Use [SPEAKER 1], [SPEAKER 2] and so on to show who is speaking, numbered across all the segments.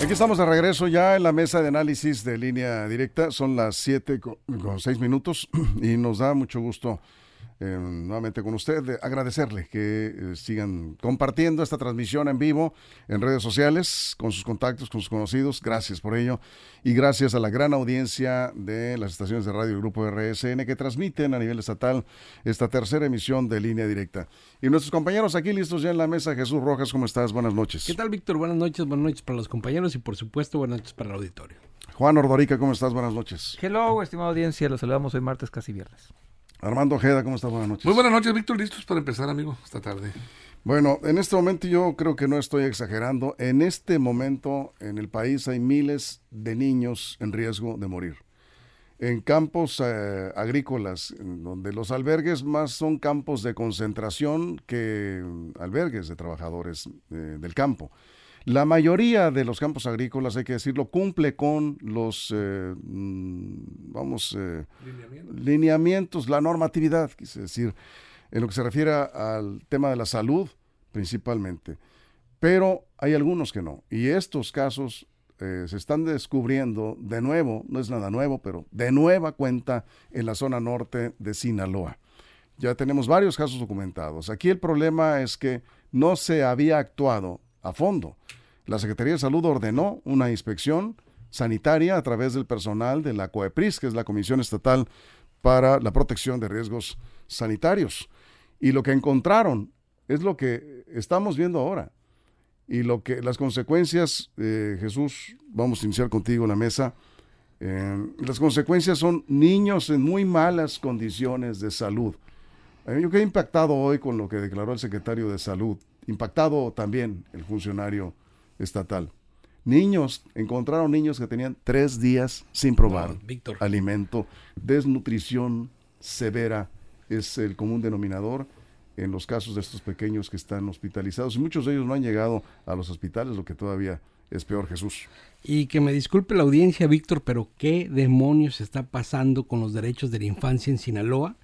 [SPEAKER 1] Aquí estamos de regreso ya en la mesa de análisis de línea directa. Son las 7 con 6 minutos y nos da mucho gusto eh, nuevamente con usted, agradecerle que eh, sigan compartiendo esta transmisión en vivo en redes sociales, con sus contactos, con sus conocidos. Gracias por ello. Y gracias a la gran audiencia de las estaciones de radio y grupo RSN que transmiten a nivel estatal esta tercera emisión de línea directa. Y nuestros compañeros aquí listos ya en la mesa. Jesús Rojas, ¿cómo estás? Buenas noches.
[SPEAKER 2] ¿Qué tal, Víctor? Buenas noches, buenas noches para los compañeros y por supuesto buenas noches para el auditorio.
[SPEAKER 1] Juan Ordorica, ¿cómo estás? Buenas noches.
[SPEAKER 3] Hello, estimada audiencia. Los saludamos hoy martes, casi viernes.
[SPEAKER 1] Armando Ojeda, ¿cómo estás? Buenas noches.
[SPEAKER 4] Muy buenas noches, Víctor. Listos para empezar, amigo, esta tarde.
[SPEAKER 1] Bueno, en este momento yo creo que no estoy exagerando. En este momento en el país hay miles de niños en riesgo de morir. En campos eh, agrícolas, donde los albergues más son campos de concentración que albergues de trabajadores eh, del campo. La mayoría de los campos agrícolas, hay que decirlo, cumple con los, eh, mm, vamos, eh, lineamientos. la normatividad, quise decir, en lo que se refiere al tema de la salud principalmente. Pero hay algunos que no. Y estos casos eh, se están descubriendo de nuevo, no es nada nuevo, pero de nueva cuenta en la zona norte de Sinaloa. Ya tenemos varios casos documentados. Aquí el problema es que no se había actuado a fondo la Secretaría de Salud ordenó una inspección sanitaria a través del personal de la COEPRIS, que es la Comisión Estatal para la Protección de Riesgos Sanitarios. Y lo que encontraron es lo que estamos viendo ahora. Y lo que las consecuencias, eh, Jesús, vamos a iniciar contigo la mesa. Eh, las consecuencias son niños en muy malas condiciones de salud. Eh, yo quedé impactado hoy con lo que declaró el secretario de Salud, impactado también el funcionario estatal. Niños, encontraron niños que tenían tres días sin probar alimento. Desnutrición severa es el común denominador en los casos de estos pequeños que están hospitalizados. Y muchos de ellos no han llegado a los hospitales, lo que todavía es peor, Jesús.
[SPEAKER 2] Y que me disculpe la audiencia, Víctor, pero ¿qué demonios está pasando con los derechos de la infancia en Sinaloa?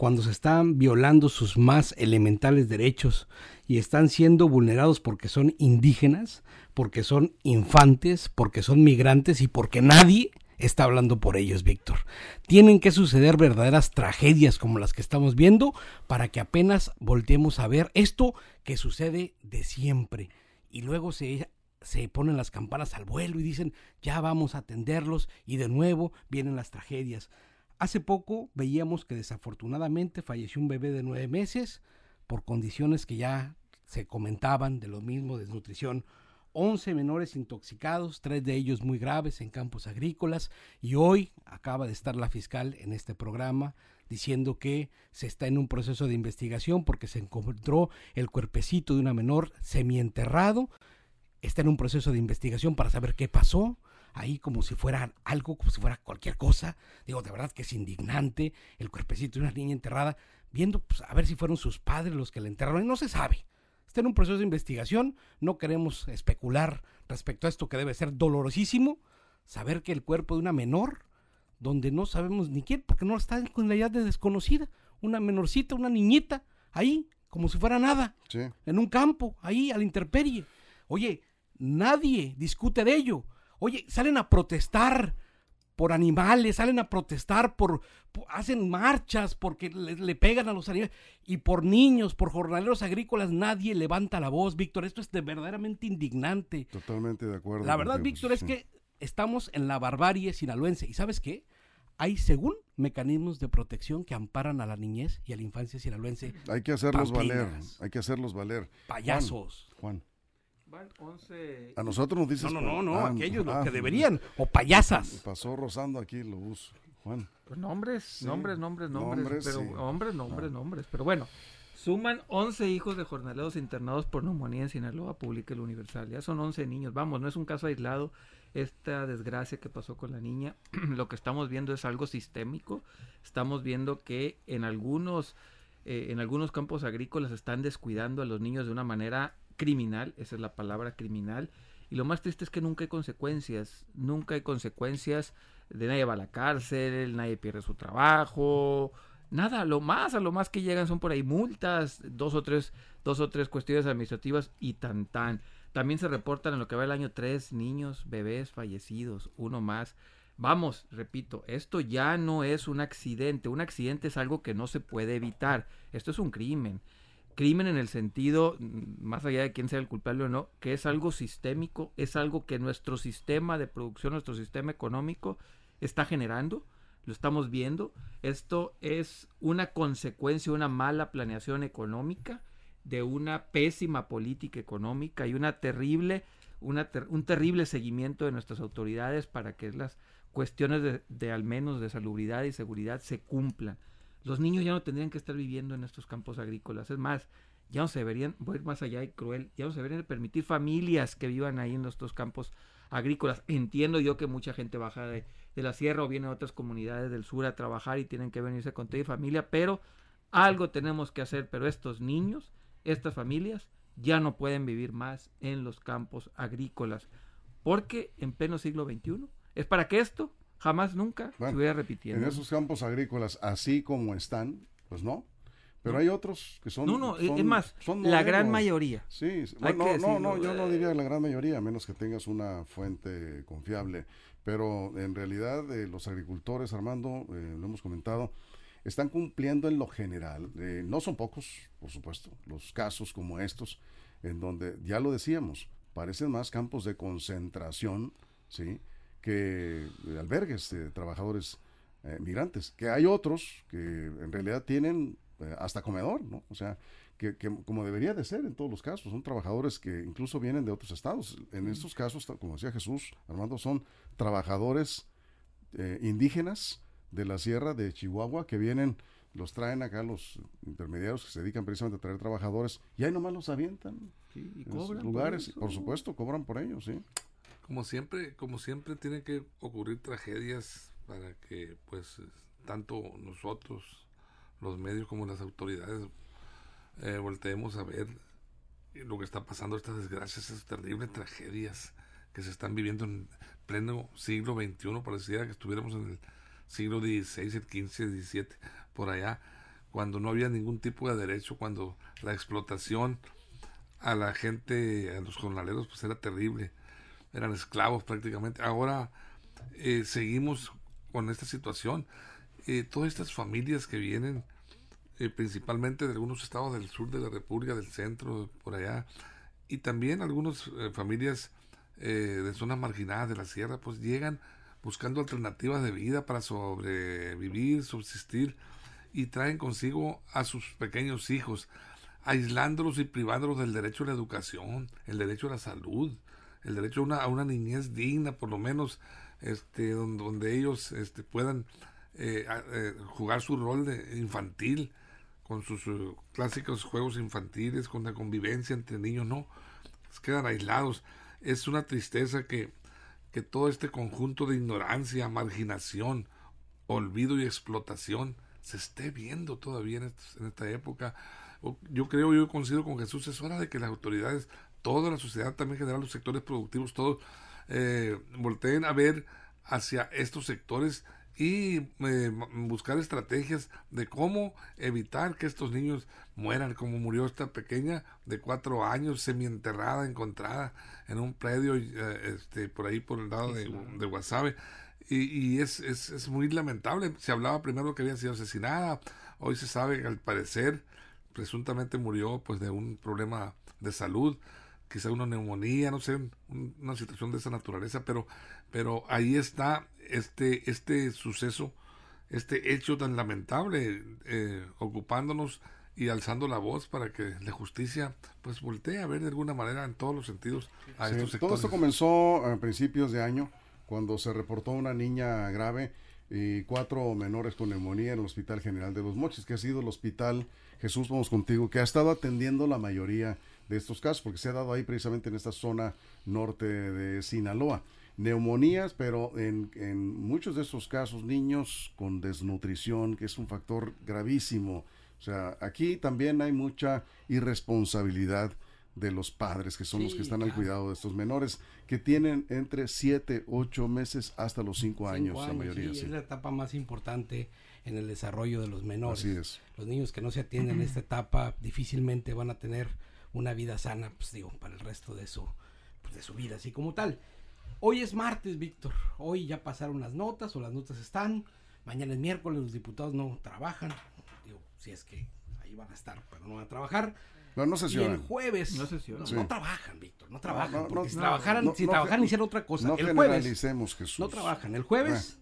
[SPEAKER 2] Cuando se están violando sus más elementales derechos y están siendo vulnerados porque son indígenas, porque son infantes, porque son migrantes y porque nadie está hablando por ellos, Víctor. Tienen que suceder verdaderas tragedias como las que estamos viendo para que apenas volteemos a ver esto que sucede de siempre. Y luego se, se ponen las campanas al vuelo y dicen, ya vamos a atenderlos y de nuevo vienen las tragedias. Hace poco veíamos que desafortunadamente falleció un bebé de nueve meses por condiciones que ya se comentaban de lo mismo, desnutrición. 11 menores intoxicados, tres de ellos muy graves en campos agrícolas y hoy acaba de estar la fiscal en este programa diciendo que se está en un proceso de investigación porque se encontró el cuerpecito de una menor semienterrado. Está en un proceso de investigación para saber qué pasó ahí como si fuera algo, como si fuera cualquier cosa. Digo, de verdad que es indignante el cuerpecito de una niña enterrada, viendo pues, a ver si fueron sus padres los que la enterraron y no se sabe. Está en un proceso de investigación, no queremos especular respecto a esto que debe ser dolorosísimo, saber que el cuerpo de una menor, donde no sabemos ni quién, porque no está con la edad de desconocida, una menorcita, una niñita, ahí, como si fuera nada, en un campo, ahí a la intemperie. Oye, nadie discute de ello. Oye, salen a protestar por animales, salen a protestar por, hacen marchas porque le, pegan a los animales y por niños, por jornaleros agrícolas, nadie levanta la voz, Víctor. Esto es de verdaderamente indignante.
[SPEAKER 1] Totalmente de acuerdo.
[SPEAKER 2] La verdad, Víctor, es que estamos en la barbarie sinaloense. ¿Y sabes qué? Hay, según mecanismos de protección que amparan a la niñez y a la infancia sinaloense.
[SPEAKER 1] Hay que hacerlos valer. Hay que hacerlos valer.
[SPEAKER 2] Payasos.
[SPEAKER 1] Juan. A nosotros nos dices.
[SPEAKER 2] No, no, no, no aquellos los que deberían. O payasas.
[SPEAKER 1] Pasó rozando aquí lo uso. Juan.
[SPEAKER 3] Pues nombres, nombres, nombres, nombres. pero, Nombres, nombres, nombres. Pero bueno, suman 11 hijos de jornaleros internados por neumonía en Sinaloa, publica el Universal. Ya son 11 niños. Vamos, no es un caso aislado esta desgracia que pasó con la niña. Lo que estamos viendo es algo sistémico. Estamos viendo que en algunos, eh, en algunos campos agrícolas están descuidando a los niños de una manera criminal, esa es la palabra criminal. Y lo más triste es que nunca hay consecuencias, nunca hay consecuencias, de nadie va a la cárcel, nadie pierde su trabajo, Nada, lo más, a lo más que llegan son por ahí multas, dos o tres, dos o tres cuestiones administrativas y tan tan. También se reportan en lo que va el año tres niños, bebés fallecidos, uno más. Vamos, repito, esto ya no es un accidente. Un accidente es algo que no se puede evitar. Esto es un crimen. Crimen en el sentido, mm, más allá de quién sea el culpable o no, que es algo sistémico, es algo que nuestro sistema de producción, nuestro sistema económico está generando lo estamos viendo. Esto es una consecuencia, una mala planeación económica, de una pésima política económica y una terrible, una un terrible seguimiento de nuestras autoridades para que las cuestiones de, de, al menos de salubridad y seguridad se cumplan. Los niños ya no tendrían que estar viviendo en estos campos agrícolas. Es más, ya no se deberían, voy a más allá y cruel, ya no se deberían permitir familias que vivan ahí en estos campos agrícolas. Entiendo yo que mucha gente baja de, de la sierra o viene de otras comunidades del sur a trabajar y tienen que venirse con toda familia, pero algo tenemos que hacer, pero estos niños, estas familias, ya no pueden vivir más en los campos agrícolas, porque en pleno siglo XXI es para que esto jamás nunca se vaya repitiendo.
[SPEAKER 1] En esos campos agrícolas, así como están, pues no. Pero hay otros que son.
[SPEAKER 3] No, no, es más, la gran mayoría.
[SPEAKER 1] Sí, bueno, no, no, yo no diría la gran mayoría, a menos que tengas una fuente confiable. Pero en realidad eh, los agricultores, Armando, eh, lo hemos comentado, están cumpliendo en lo general. Eh, no son pocos, por supuesto, los casos como estos, en donde, ya lo decíamos, parecen más campos de concentración, ¿sí? Que albergues de trabajadores migrantes. Que hay otros que en realidad tienen hasta comedor, ¿no? O sea, que, como debería de ser en todos los casos, son trabajadores que incluso vienen de otros estados. En estos casos, como decía Jesús, Armando, son trabajadores eh, indígenas de la sierra de Chihuahua que vienen, los traen acá los intermediarios que se dedican precisamente a traer trabajadores y ahí nomás los avientan
[SPEAKER 3] y cobran
[SPEAKER 1] lugares, por, por, supuesto, cobran por ellos, sí.
[SPEAKER 4] Como siempre, como siempre tienen que ocurrir tragedias para que pues tanto nosotros, los medios como las autoridades eh, volteemos a ver lo que está pasando, estas desgracias, estas terribles tragedias que se están viviendo en pleno siglo XXI, pareciera que estuviéramos en el siglo XVI, el XV, el XVII, por allá, cuando no había ningún tipo de derecho, cuando la explotación a la gente, a los jornaleros, pues era terrible, eran esclavos prácticamente. Ahora eh, seguimos con esta situación. Eh, todas estas familias que vienen eh, principalmente de algunos estados del sur de la República, del centro, por allá, y también algunas familias de zonas marginadas de la sierra, pues llegan buscando alternativas de vida para sobrevivir, subsistir, y traen consigo a sus pequeños hijos, aislándolos y privándolos del derecho a la educación, el derecho a la salud, el derecho a una, niñez digna, por lo menos, este, donde, ellos este, puedan jugar su rol de infantil con sus eh, clásicos juegos infantiles, con la convivencia entre niños, no, quedan aislados. Es una tristeza que, que todo este conjunto de ignorancia, marginación, olvido y explotación se esté viendo todavía en, esta época. Yo creo, yo coincido con Jesús, es hora de que las autoridades, toda la sociedad, también en general los sectores productivos, todos eh, volteen a ver hacia estos sectores y eh, buscar estrategias de cómo evitar que estos niños mueran, como murió esta pequeña de cuatro años, semienterrada, encontrada en un predio eh, este, por ahí por el lado de, de Guasave. Y, y es, es, es, muy lamentable. Se hablaba primero que había sido asesinada, hoy se sabe que al parecer presuntamente murió pues de un problema de salud quizá una neumonía, no sé, una situación de esa naturaleza, pero, pero ahí está este, este suceso, este hecho tan lamentable, eh, ocupándonos y alzando la voz para que la justicia pues voltee a ver de alguna manera en todos los sentidos a estos sectores.
[SPEAKER 1] Todo esto comenzó a principios de año, cuando se reportó una niña grave y cuatro menores con neumonía en el Hospital General de los Mochis, que ha sido el hospital, Jesús, vamos contigo, que ha estado atendiendo la mayoría de estos casos, porque se ha dado ahí precisamente en esta zona norte de Sinaloa. Neumonías, pero en, en muchos de estos casos niños con desnutrición, que es un factor gravísimo. O sea, aquí también hay mucha irresponsabilidad de los padres, que son los que están al cuidado de estos menores, que tienen entre 7, 8 meses hasta los 5 años, la mayoría.
[SPEAKER 2] Sí, es la etapa más importante en el desarrollo de los menores.
[SPEAKER 1] Así es.
[SPEAKER 2] Los niños que no se atienden en esta etapa difícilmente van a tener una vida sana, pues digo, para el resto de su, pues, de su vida, así como tal. Hoy es martes, Víctor. Hoy ya pasaron las notas o las notas están. Mañana es miércoles, los diputados no trabajan. Digo, si es que ahí van a estar, pero no van a trabajar.
[SPEAKER 1] No, no
[SPEAKER 2] Y el jueves
[SPEAKER 3] No
[SPEAKER 2] no,
[SPEAKER 3] sesionan.
[SPEAKER 1] Sí.
[SPEAKER 2] no trabajan, Víctor, no trabajan.
[SPEAKER 1] no,
[SPEAKER 2] porque
[SPEAKER 1] no,
[SPEAKER 2] si
[SPEAKER 1] no,
[SPEAKER 2] trabajaran,
[SPEAKER 1] no,
[SPEAKER 2] si
[SPEAKER 1] no,
[SPEAKER 2] trabajaran
[SPEAKER 1] no,
[SPEAKER 2] hicieran otra cosa.
[SPEAKER 1] No
[SPEAKER 2] el jueves
[SPEAKER 1] generalicemos, Jesús.
[SPEAKER 2] no trabajan. El jueves,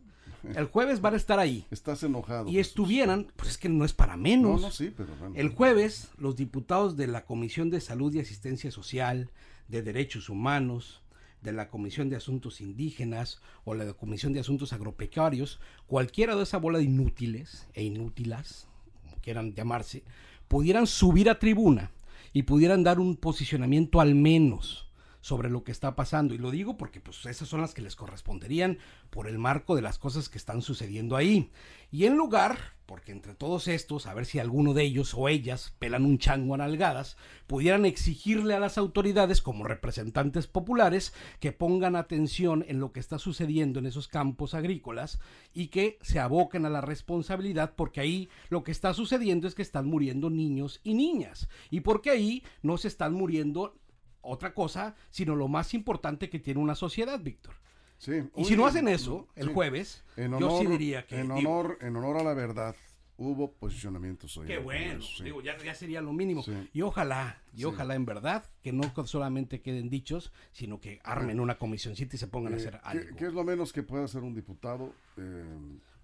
[SPEAKER 2] el jueves van a estar ahí.
[SPEAKER 1] Estás enojado.
[SPEAKER 2] Y
[SPEAKER 1] Jesús.
[SPEAKER 2] estuvieran, pues es que no es para menos.
[SPEAKER 1] No, no, sí, pero bueno.
[SPEAKER 2] El jueves, los diputados de la Comisión de Salud y Asistencia Social, de Derechos Humanos, de la Comisión de Asuntos Indígenas o la Comisión de Asuntos Agropecuarios, cualquiera de esa bola de inútiles e inútilas, como quieran llamarse, pudieran subir a tribuna y pudieran dar un posicionamiento al menos sobre lo que está pasando. Y lo digo porque pues esas son las que les corresponderían por el marco de las cosas que están sucediendo ahí. Y en lugar, porque entre todos estos, a ver si alguno de ellos o ellas pelan un chango a nalgadas, pudieran exigirle a las autoridades como representantes populares que pongan atención en lo que está sucediendo en esos campos agrícolas y que se aboquen a la responsabilidad porque ahí lo que está sucediendo es que están muriendo niños y niñas y porque ahí no se están muriendo otra cosa, sino lo más importante que tiene una sociedad, Víctor.
[SPEAKER 1] Sí.
[SPEAKER 2] Y si no hacen eso el
[SPEAKER 1] sí.
[SPEAKER 2] jueves, yo sí diría que...
[SPEAKER 1] en
[SPEAKER 2] digo,
[SPEAKER 1] honor, en honor a la verdad, hubo posicionamientos hoy.
[SPEAKER 2] Qué bueno,
[SPEAKER 1] sí.
[SPEAKER 2] digo, ya, ya sería lo mínimo.
[SPEAKER 1] Sí.
[SPEAKER 2] Y ojalá, y
[SPEAKER 1] Sí.
[SPEAKER 2] ojalá en verdad, que no solamente queden dichos, sino que armen una comisioncita y se pongan a
[SPEAKER 1] Eh,
[SPEAKER 2] hacer
[SPEAKER 1] ¿qué,
[SPEAKER 2] algo.
[SPEAKER 1] qué es lo menos que puede hacer un diputado? Eh,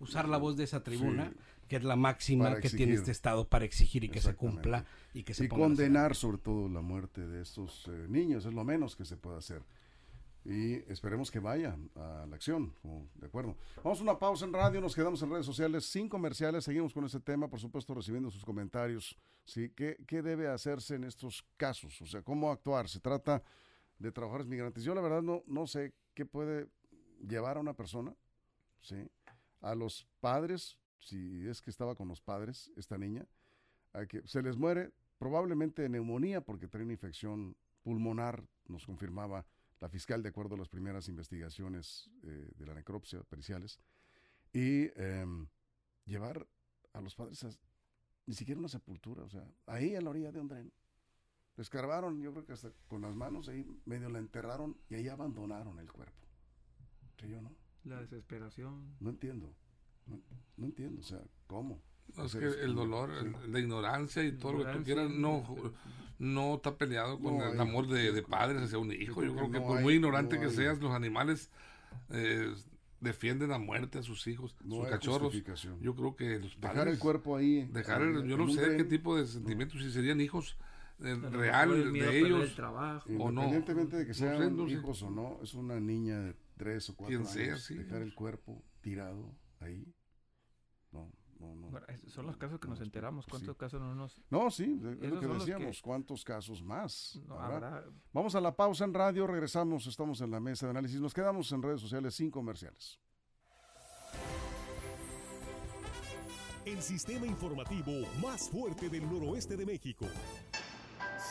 [SPEAKER 2] Usar la voz de esa tribuna,
[SPEAKER 1] Sí.
[SPEAKER 2] que es la máxima que tiene este Estado para exigir y que se cumpla y que se
[SPEAKER 1] y condenar sobre todo la muerte de estos eh, niños, es lo menos que se puede hacer. Y esperemos que vayan a la acción, como- de acuerdo. Vamos a una pausa en radio, nos quedamos en redes sociales sin comerciales, seguimos con este tema, por supuesto recibiendo sus comentarios. ¿sí? ¿Qué, ¿Qué debe hacerse en estos casos? O sea, ¿cómo actuar? Se trata de trabajadores migrantes. Yo la verdad no, no sé qué puede llevar a una persona, ¿sí? A los padres, si es que estaba con los padres, esta niña, a que se les muere probablemente de neumonía porque trae una infección pulmonar, nos confirmaba la fiscal de acuerdo a las primeras investigaciones eh, de la necropsia periciales, y em, llevar a los padres a ni siquiera una sepultura, o sea, ahí a la orilla de un tren. Le escarbaron, yo creo que hasta con las manos ahí medio la enterraron y ahí abandonaron el cuerpo. Sí, yo no,
[SPEAKER 3] La desesperación.
[SPEAKER 1] no entiendo. No, no entiendo, o sea, ¿cómo?
[SPEAKER 4] No, es que el dolor,
[SPEAKER 1] Sí.
[SPEAKER 4] el- la ignorancia y todo lo que tú
[SPEAKER 3] Ignorancia,
[SPEAKER 4] quieras no,
[SPEAKER 3] ignorancia.
[SPEAKER 4] no está peleado con
[SPEAKER 1] No
[SPEAKER 4] el amor de, de padres hacia un hijo. Yo creo
[SPEAKER 1] que
[SPEAKER 4] por
[SPEAKER 1] hay-
[SPEAKER 4] muy ignorante
[SPEAKER 1] no
[SPEAKER 4] que
[SPEAKER 1] hay-
[SPEAKER 4] seas, los animales eh, defienden a muerte a sus hijos,
[SPEAKER 1] No
[SPEAKER 4] sus cachorros. Yo creo que los padres...
[SPEAKER 1] Dejar el cuerpo ahí.
[SPEAKER 4] Dejar
[SPEAKER 1] ahí,
[SPEAKER 4] el- yo no sé
[SPEAKER 1] tren,
[SPEAKER 4] qué tipo de sentimientos, si serían hijos eh, real
[SPEAKER 3] el
[SPEAKER 4] de ellos.
[SPEAKER 3] El trabajo.
[SPEAKER 4] o no.
[SPEAKER 1] Independientemente de que
[SPEAKER 4] No
[SPEAKER 1] sean
[SPEAKER 4] sé, no sé.
[SPEAKER 1] hijos o no, es una niña de tres o cuatro
[SPEAKER 4] Quien sea,
[SPEAKER 1] años.
[SPEAKER 4] sí.
[SPEAKER 1] Dejar el cuerpo tirado ahí. No, no, no.
[SPEAKER 3] Bueno, son los casos que
[SPEAKER 1] No,
[SPEAKER 3] nos enteramos. ¿Cuántos
[SPEAKER 1] sí.
[SPEAKER 3] casos no nos
[SPEAKER 1] No, sí, es lo que
[SPEAKER 3] los que-
[SPEAKER 1] decíamos. ¿Cuántos casos más?
[SPEAKER 3] no
[SPEAKER 1] habrá?
[SPEAKER 3] habrá?
[SPEAKER 1] Vamos a la pausa en radio, regresamos, estamos en la mesa de análisis. Nos quedamos en redes sociales sin comerciales.
[SPEAKER 5] El sistema informativo más fuerte del noroeste de México.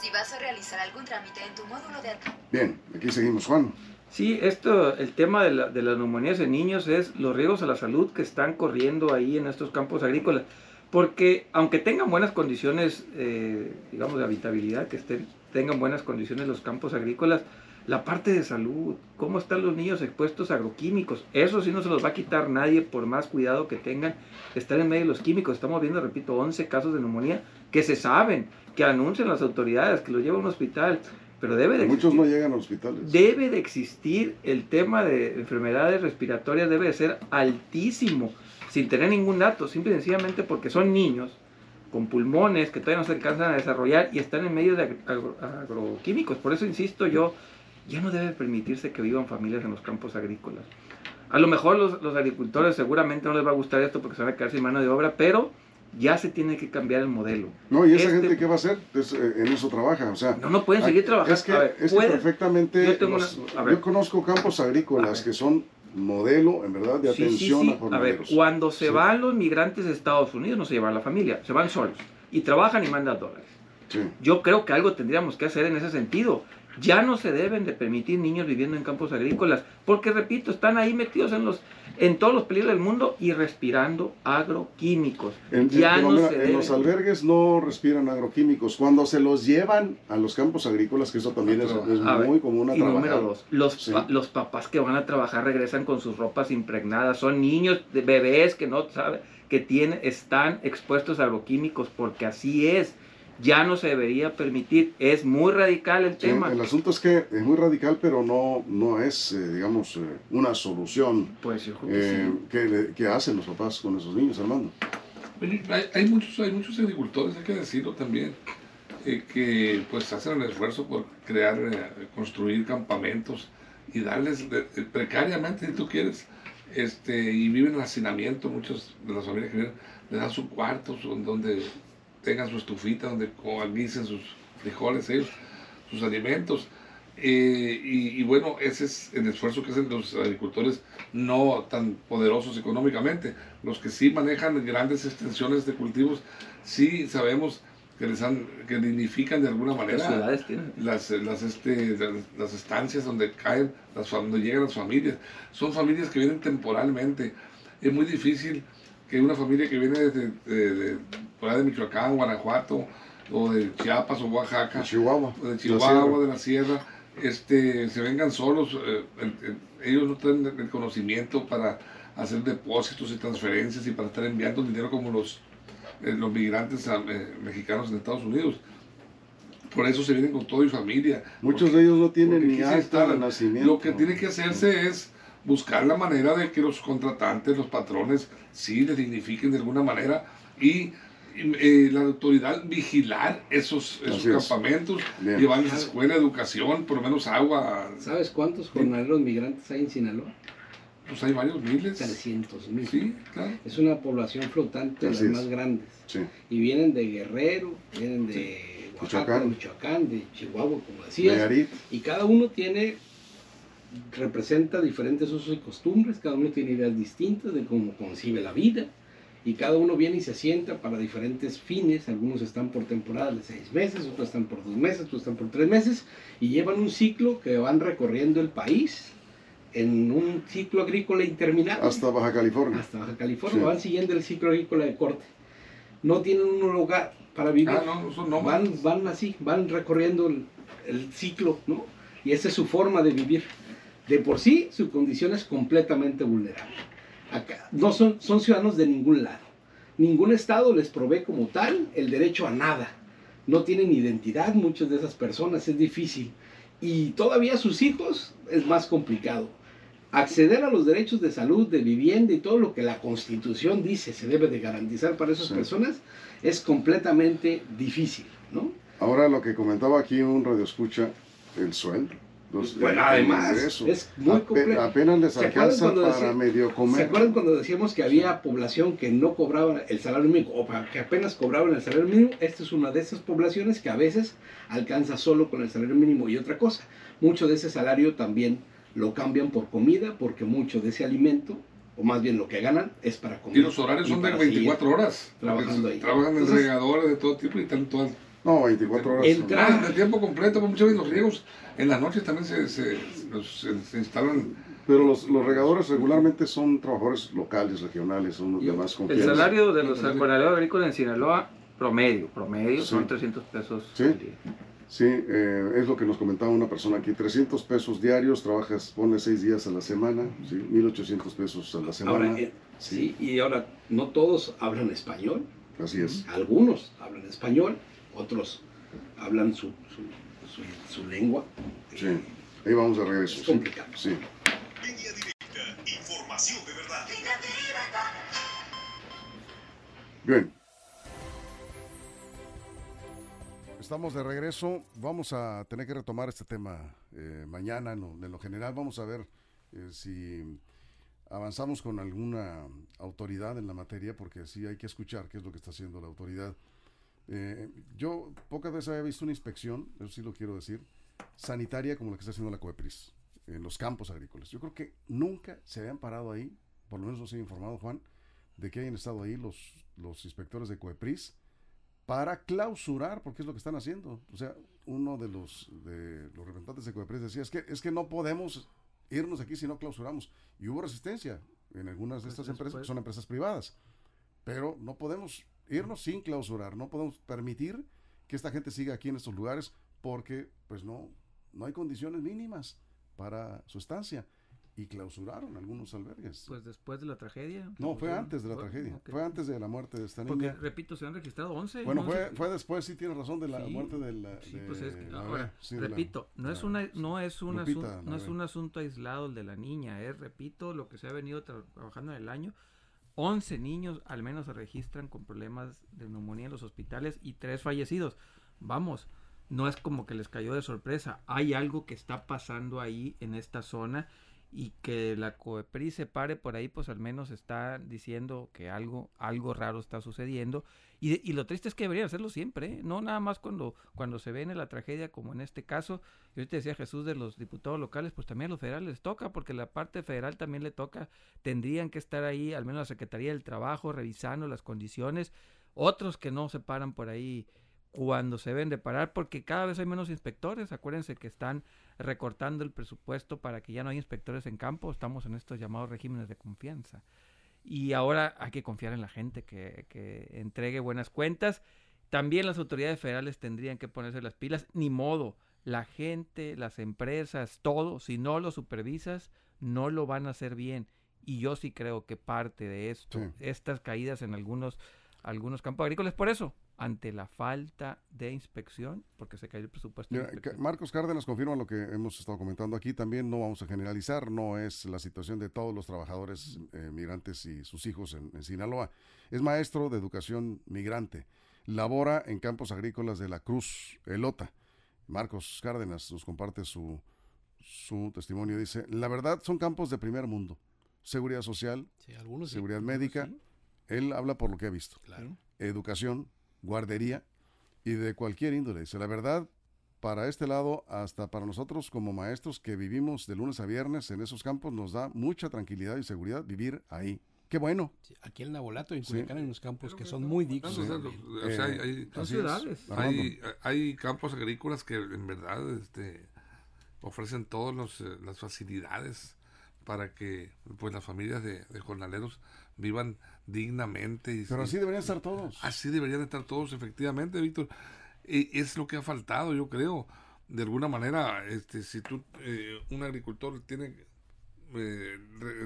[SPEAKER 6] Si vas a realizar algún trámite en tu módulo de...
[SPEAKER 1] Bien, aquí seguimos, Juan.
[SPEAKER 3] Sí, esto, el tema de, la, de las neumonías en niños es los riesgos a la salud que están corriendo ahí en estos campos agrícolas. Porque aunque tengan buenas condiciones, eh, digamos, de habitabilidad, que estén, tengan buenas condiciones los campos agrícolas, la parte de salud, cómo están los niños expuestos a agroquímicos, eso sí no se los va a quitar nadie por más cuidado que tengan de estar en medio de los químicos. Estamos viendo, repito, 11 casos de neumonía que se saben, que anuncian las autoridades, que los llevan a un hospital, pero debe de
[SPEAKER 1] Muchos
[SPEAKER 3] existir-
[SPEAKER 1] no llegan a hospitales.
[SPEAKER 3] debe de existir el tema de enfermedades respiratorias, debe de ser altísimo, sin tener ningún dato, simple y sencillamente porque son niños con pulmones que todavía no se alcanzan a desarrollar y están en medio de agro- agro- agroquímicos. Por eso insisto yo, ya no debe permitirse que vivan familias en los campos agrícolas. A lo mejor los, los agricultores seguramente no les va a gustar esto porque se van a quedar sin mano de obra, pero ya se tiene que cambiar el modelo.
[SPEAKER 1] No, ¿y esa
[SPEAKER 3] Este-
[SPEAKER 1] gente qué va a hacer? Es, eh, en eso trabaja, o sea...
[SPEAKER 3] No, no pueden seguir trabajando.
[SPEAKER 1] Es que,
[SPEAKER 3] ver,
[SPEAKER 1] es que perfectamente...
[SPEAKER 3] yo tengo
[SPEAKER 1] los-
[SPEAKER 3] una- a ver.
[SPEAKER 1] yo conozco campos agrícolas que son modelo, en verdad, de
[SPEAKER 3] Sí, sí,
[SPEAKER 1] atención
[SPEAKER 3] sí.
[SPEAKER 1] a
[SPEAKER 3] A ver, cuando se van los migrantes de Estados Unidos, no se llevan la familia, se van solos y trabajan y mandan dólares. Yo creo que algo tendríamos que hacer en ese sentido. Ya no se deben de permitir niños viviendo en campos agrícolas, porque repito, están ahí metidos en los, en todos los peligros del mundo y respirando agroquímicos.
[SPEAKER 1] En,
[SPEAKER 3] ya
[SPEAKER 1] no en los albergues no respiran agroquímicos. Cuando se los llevan a los campos agrícolas, que eso también es, muy común a
[SPEAKER 3] Y número dos, los, los papás que van a trabajar regresan con sus ropas impregnadas. Son niños, de bebés que no saben, que tienen, están expuestos a agroquímicos porque así es ya no se debería permitir. Es muy radical el tema.
[SPEAKER 1] El asunto es que es muy radical, pero no, no es, eh, digamos, eh, una solución
[SPEAKER 3] pues
[SPEAKER 1] eh, que, hacen los papás con esos niños, Armando.
[SPEAKER 4] Hay, muchos, hay muchos agricultores, hay que decirlo también, que pues hacen el esfuerzo por crear, construir campamentos y darles precariamente, si tú quieres, este, y viven en hacinamiento, muchos de las familias que vienen, les dan su cuarto donde tengan su estufita donde coaguicen sus frijoles ellos, sus alimentos. Eh, y, bueno, ese es el esfuerzo que hacen los agricultores no tan poderosos económicamente. Los que sí manejan grandes extensiones de cultivos, sí sabemos que les han, que dignifican de alguna manera las, las, este, las, estancias donde caen, las, donde llegan las familias. Son familias que vienen temporalmente. Es muy difícil que una familia que viene de, de, de Michoacán, Guanajuato, o de Chiapas o Oaxaca,
[SPEAKER 1] de Chihuahua,
[SPEAKER 4] de Chihuahua, de la Sierra, este, se vengan solos, eh, ellos no tienen el conocimiento para hacer depósitos y transferencias y para estar enviando dinero como los, eh, los migrantes eh, mexicanos en Estados Unidos. Por eso se vienen con todo y familia.
[SPEAKER 1] Muchos de ellos no tienen ni acta de nacimiento.
[SPEAKER 4] Lo que tiene que hacerse es buscar la manera de que los contratantes, los patrones, sí les dignifiquen de alguna manera y eh, la autoridad vigilar esos, esos campamentos, llevarles a escuela, educación, por lo menos agua.
[SPEAKER 2] ¿Sabes cuántos jornaleros migrantes hay en Sinaloa?
[SPEAKER 4] Pues hay varios miles.
[SPEAKER 2] 300 mil.
[SPEAKER 4] Sí, claro.
[SPEAKER 2] Es una población flotante de las más grandes.
[SPEAKER 1] Sí.
[SPEAKER 2] Y vienen de Guerrero, vienen de Oaxaca, de Michoacán, de Chihuahua, como decías. Y cada uno tiene representa diferentes usos y costumbres, cada uno tiene ideas distintas de cómo concibe la vida y cada uno viene y se asienta para diferentes fines, algunos están por temporadas de seis meses, otros están por dos meses, otros están por tres meses y llevan un ciclo que van recorriendo el país en un ciclo agrícola interminable.
[SPEAKER 1] Hasta Baja California.
[SPEAKER 2] Hasta Baja California, van siguiendo el ciclo agrícola de corte. No tienen un lugar para vivir.
[SPEAKER 4] Ah, no,
[SPEAKER 2] van, van así, van recorriendo el, el ciclo, ¿no? Y esa es su forma de vivir. De por sí, su condición es completamente vulnerable. Acá, no son, son ciudadanos de ningún lado. Ningún Estado les provee como tal el derecho a nada. No tienen identidad muchas de esas personas, es difícil. Y todavía sus hijos es más complicado. Acceder a los derechos de salud, de vivienda y todo lo que la Constitución dice se debe de garantizar para esas personas es completamente difícil, ¿no?
[SPEAKER 1] Ahora lo que comentaba aquí un radio escucha, el sueldo.
[SPEAKER 2] Bueno, además, es muy complejo.
[SPEAKER 1] Apenas les alcanza para medio comer.
[SPEAKER 2] ¿Se acuerdan cuando decíamos que había población que no cobraba el salario mínimo o que apenas cobraban el salario mínimo? Esta es una de esas poblaciones que a veces alcanza solo con el salario mínimo y otra cosa. Mucho de ese salario también lo cambian por comida porque mucho de ese alimento o más bien lo que ganan es para comer.
[SPEAKER 4] Y los horarios son de 24 horas.
[SPEAKER 2] Trabajando ahí.
[SPEAKER 4] Trabajan en regadores de todo tipo y están todas
[SPEAKER 1] no, 24 horas.
[SPEAKER 4] El, de tiempo completo, muchos de los riegos en las noches también se, se, se, instalan.
[SPEAKER 1] Pero los, los, regadores regularmente son trabajadores locales, regionales, son los de más confianza.
[SPEAKER 3] El salario de los jornaleros agrícolas en Sinaloa, promedio, promedio, son 300 pesos
[SPEAKER 1] ¿Sí? Sí, eh, es lo que nos comentaba una persona aquí, 300 pesos diarios, trabajas, pones 6 días a la semana, ¿sí? 1800 pesos a la semana.
[SPEAKER 2] Eh, sí. y ahora, no todos hablan español.
[SPEAKER 1] Así es.
[SPEAKER 2] Algunos hablan español, otros hablan su, su, su, lengua.
[SPEAKER 1] Sí, ahí vamos de regreso.
[SPEAKER 2] Es complicado.
[SPEAKER 1] Sí.
[SPEAKER 5] Línea directa, información de verdad.
[SPEAKER 1] Bien. Estamos de regreso. Vamos a tener que retomar este tema eh, mañana. En lo, general, vamos a ver eh, si avanzamos con alguna autoridad en la materia, porque sí hay que escuchar qué es lo que está haciendo la autoridad eh, yo pocas veces había visto una inspección, eso sí lo quiero decir, sanitaria como la que está haciendo la COEPRIS en los campos agrícolas. Yo creo que nunca se habían parado ahí, por lo menos no se ha informado Juan, de que hayan estado ahí los, los inspectores de COEPRIS para clausurar, porque es lo que están haciendo. O sea, uno de los, de los representantes de COEPRIS decía, es que, es que no podemos irnos aquí si no clausuramos. Y hubo resistencia. en algunas de pues estas empresas que son empresas privadas. Pero no podemos irnos sin clausurar, no podemos permitir que esta gente siga aquí en estos lugares porque pues no, no hay condiciones mínimas para su estancia y clausuraron algunos albergues.
[SPEAKER 3] Pues después de la tragedia.
[SPEAKER 1] No, fue antes de la tragedia. Fue antes de la muerte de esta niña.
[SPEAKER 3] Porque, repito, se han registrado 11.
[SPEAKER 1] Bueno, fue, fue después, sí tiene razón, de la muerte de la...
[SPEAKER 3] Sí, pues es que, ahora, repito, no, es una, no, es un asunto, no es un asunto aislado el de la niña, es, repito, lo que se ha venido trabajando en el año. 11 niños al menos se registran con problemas de neumonía en los hospitales y tres fallecidos. Vamos, no es como que les cayó de sorpresa. Hay algo que está pasando ahí en esta zona y que la COEPRI se pare por ahí, pues al menos está diciendo que algo, algo raro está sucediendo. Y, y lo triste es que deberían hacerlo siempre, ¿eh? no nada más cuando, cuando se ve en la tragedia, como en este caso. Yo te decía Jesús de los diputados locales, pues también a los federales les toca, porque la parte federal también le toca. Tendrían que estar ahí, al menos la Secretaría del Trabajo, revisando las condiciones. Otros que no se paran por ahí cuando se deben de parar, porque cada vez hay menos inspectores. Acuérdense que están recortando el presupuesto para que ya no haya inspectores en campo. Estamos en estos llamados regímenes de confianza. Y ahora hay que confiar en la gente que, que entregue buenas cuentas. También las autoridades federales tendrían que ponerse las pilas. Ni modo, la gente, las empresas, todo, si no lo supervisas, no lo van a hacer bien. Y yo sí creo que parte de esto, estas caídas en algunos, algunos campos agrícolas, por eso, ante la falta de inspección, porque se cayó el presupuesto.
[SPEAKER 1] Marcos Cárdenas confirma lo que hemos estado comentando aquí. También no vamos a generalizar, no es la situación de todos los trabajadores eh, migrantes y sus hijos en, Sinaloa. Es maestro de educación migrante. Labora en campos agrícolas de la Cruz, Elota. Marcos Cárdenas nos comparte su, su testimonio. Dice, la verdad son campos de primer mundo. Seguridad social, seguridad médica. Él habla por lo que ha visto. Educación, guardería y de cualquier índole. Dice, la verdad, para este lado, hasta para nosotros como maestros que vivimos de lunes a viernes en esos campos, nos da mucha tranquilidad y seguridad vivir ahí. Qué bueno.
[SPEAKER 2] aquí en Nabolato, en Culiacán, en unos campos que son muy dignos.
[SPEAKER 4] hay, ciudades. Hay, campos agrícolas que en verdad este, ofrecen todas eh, las facilidades para que pues las familias de, jornaleros vivan dignamente. Y,
[SPEAKER 1] Pero así deberían estar todos.
[SPEAKER 4] Así deberían estar todos, efectivamente, Víctor. Y es lo que ha faltado, yo creo. De alguna manera, este, si tú, eh, un agricultor tiene eh,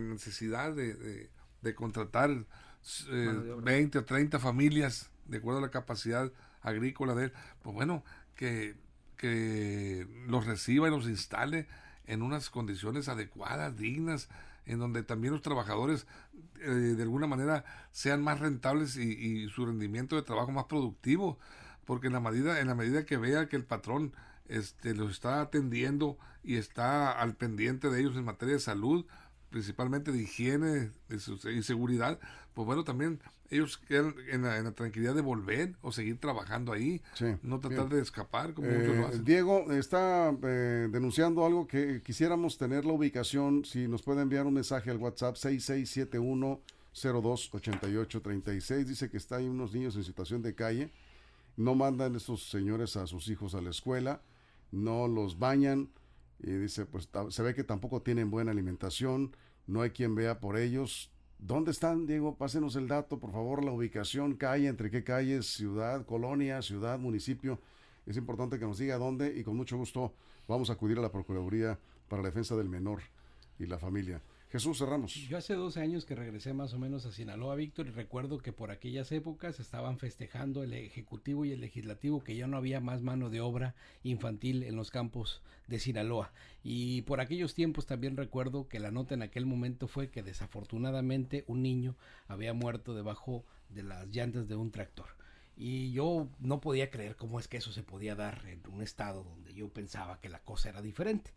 [SPEAKER 4] necesidad de, de, contratar 20 eh, o 30 familias, de acuerdo a la capacidad agrícola de él, pues bueno, que, que los reciba y los instale en unas condiciones adecuadas, dignas, en donde también los trabajadores eh, de alguna manera sean más rentables y, su rendimiento de trabajo más productivo, porque en la medida en la medida que vea que el patrón este los está atendiendo y está al pendiente de ellos en materia de salud, principalmente de higiene y seguridad, pues bueno, también ellos quedan en la, tranquilidad de volver o seguir trabajando ahí, no tratar de escapar como
[SPEAKER 1] eh, Diego está eh, denunciando algo que quisiéramos tener la ubicación, si nos puede enviar un mensaje al WhatsApp 6671 028836, dice que está ahí unos niños en situación de calle, no mandan estos señores a sus hijos a la escuela, no los bañan, y dice, pues se ve que tampoco tienen buena alimentación, no hay quien vea por ellos. ¿Dónde están, Diego? Pásenos el dato, por favor, la ubicación, calle, entre qué calles, ciudad, colonia, ciudad, municipio. Es importante que nos diga dónde y con mucho gusto vamos a acudir a la Procuraduría para la Defensa del Menor y la Familia. Jesús, cerramos.
[SPEAKER 2] Yo hace dos años que regresé más o menos a Sinaloa, Víctor, y recuerdo que por aquellas épocas estaban festejando el Ejecutivo y el Legislativo que ya no había más mano de obra infantil en los campos de Sinaloa. Y por aquellos tiempos también recuerdo que la nota en aquel momento fue que desafortunadamente un niño había muerto debajo de las llantas de un tractor. Y yo no podía creer cómo es que eso se podía dar en un estado donde yo pensaba que la cosa era diferente.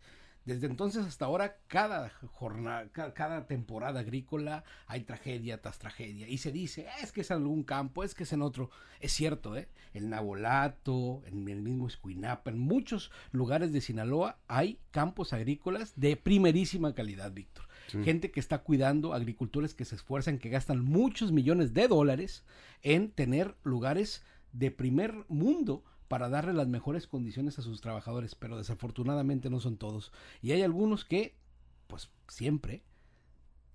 [SPEAKER 2] Desde entonces hasta ahora, cada jornada, cada, temporada agrícola hay tragedia tras tragedia. Y se dice, es que es en algún campo, es que es en otro. Es cierto, ¿eh? En Nabolato, en el mismo Escuinapa, en muchos lugares de Sinaloa hay campos agrícolas de primerísima calidad, Víctor. Gente que está cuidando, agricultores que se esfuerzan, que gastan muchos millones de dólares en tener lugares de primer mundo para darle las mejores condiciones a sus trabajadores, pero desafortunadamente no son todos. Y hay algunos que, pues siempre,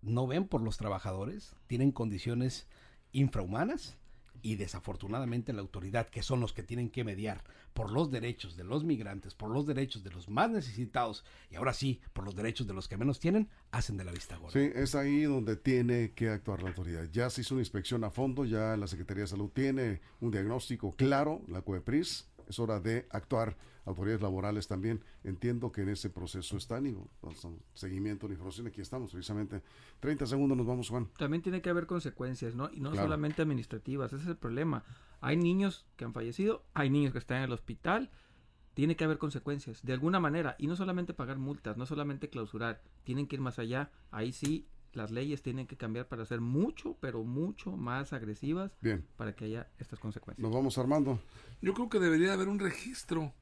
[SPEAKER 2] no ven por los trabajadores, tienen condiciones infrahumanas y desafortunadamente la autoridad, que son los que tienen que mediar por los derechos de los migrantes, por los derechos de los más necesitados y ahora sí, por los derechos de los que menos tienen, hacen de la vista gorda.
[SPEAKER 1] Sí, es ahí donde tiene que actuar la autoridad. Ya se hizo una inspección a fondo, ya la Secretaría de Salud tiene un diagnóstico claro, la COEPRIS, es hora de actuar. Autoridades laborales también entiendo que en ese proceso están y pues, seguimiento la información. Aquí estamos, precisamente. 30 segundos nos vamos, Juan.
[SPEAKER 3] También tiene que haber consecuencias, ¿no? Y no solamente administrativas, ese es el problema. Hay niños que han fallecido, hay niños que están en el hospital. Tiene que haber consecuencias, de alguna manera, y no solamente pagar multas, no solamente clausurar, tienen que ir más allá. Ahí sí las leyes tienen que cambiar para ser mucho, pero mucho más agresivas
[SPEAKER 1] Bien.
[SPEAKER 3] para que haya estas consecuencias.
[SPEAKER 1] Nos vamos armando.
[SPEAKER 4] Yo creo que debería haber un registro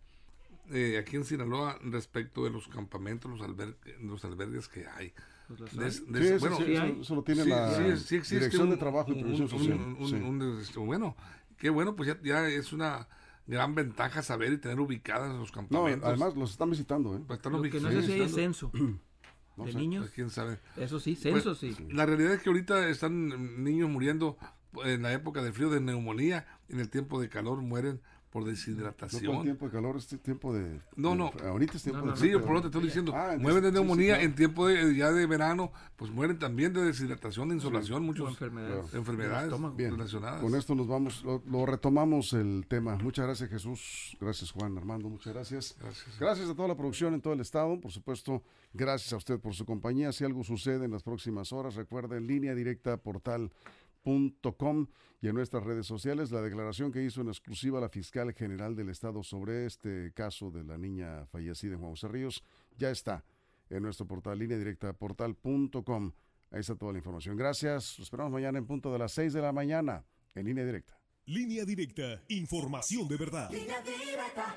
[SPEAKER 4] eh, aquí en Sinaloa respecto de los campamentos, los, albergues, los albergues que hay.
[SPEAKER 1] Pues sí, bueno, sí, eso, lo tiene la Dirección de Trabajo y Previsión
[SPEAKER 4] Social. bueno, qué bueno, pues ya, ya, es una gran ventaja saber y tener ubicadas los campamentos.
[SPEAKER 1] No, además los están visitando. ¿eh?
[SPEAKER 3] Pues están lo que no sé si hay censo. de niños.
[SPEAKER 4] ¿Quién sabe?
[SPEAKER 3] Eso sí, censo
[SPEAKER 4] pues,
[SPEAKER 3] sí.
[SPEAKER 4] La realidad es que ahorita están niños muriendo en la época de frío de neumonía, en el tiempo de calor mueren por deshidratación.
[SPEAKER 1] No, tiempo de calor es tiempo de...
[SPEAKER 4] No, no.
[SPEAKER 1] ahorita es tiempo de...
[SPEAKER 4] Sí, por lo que te estoy diciendo. Ah, mueren de neumonía en tiempo de, ya de verano, pues mueren también de deshidratación, de insolación, muchas enfermedades, enfermedades relacionadas.
[SPEAKER 1] Con esto nos vamos, lo, retomamos el tema. Muchas gracias Jesús, gracias Juan Armando, muchas gracias.
[SPEAKER 4] Gracias.
[SPEAKER 1] Gracias a toda la producción en todo el estado, por supuesto, gracias a usted por su compañía. Si algo sucede en las próximas horas, recuerde en línea directa portal Com y en nuestras redes sociales la declaración que hizo en exclusiva la fiscal general del estado sobre este caso de la niña fallecida en Juan José Ríos ya está en nuestro portal línea directa portal.com. Ahí está toda la información. Gracias. Nos esperamos mañana en punto de las 6 de la mañana en línea directa.
[SPEAKER 5] Línea directa. Información de verdad. Línea directa.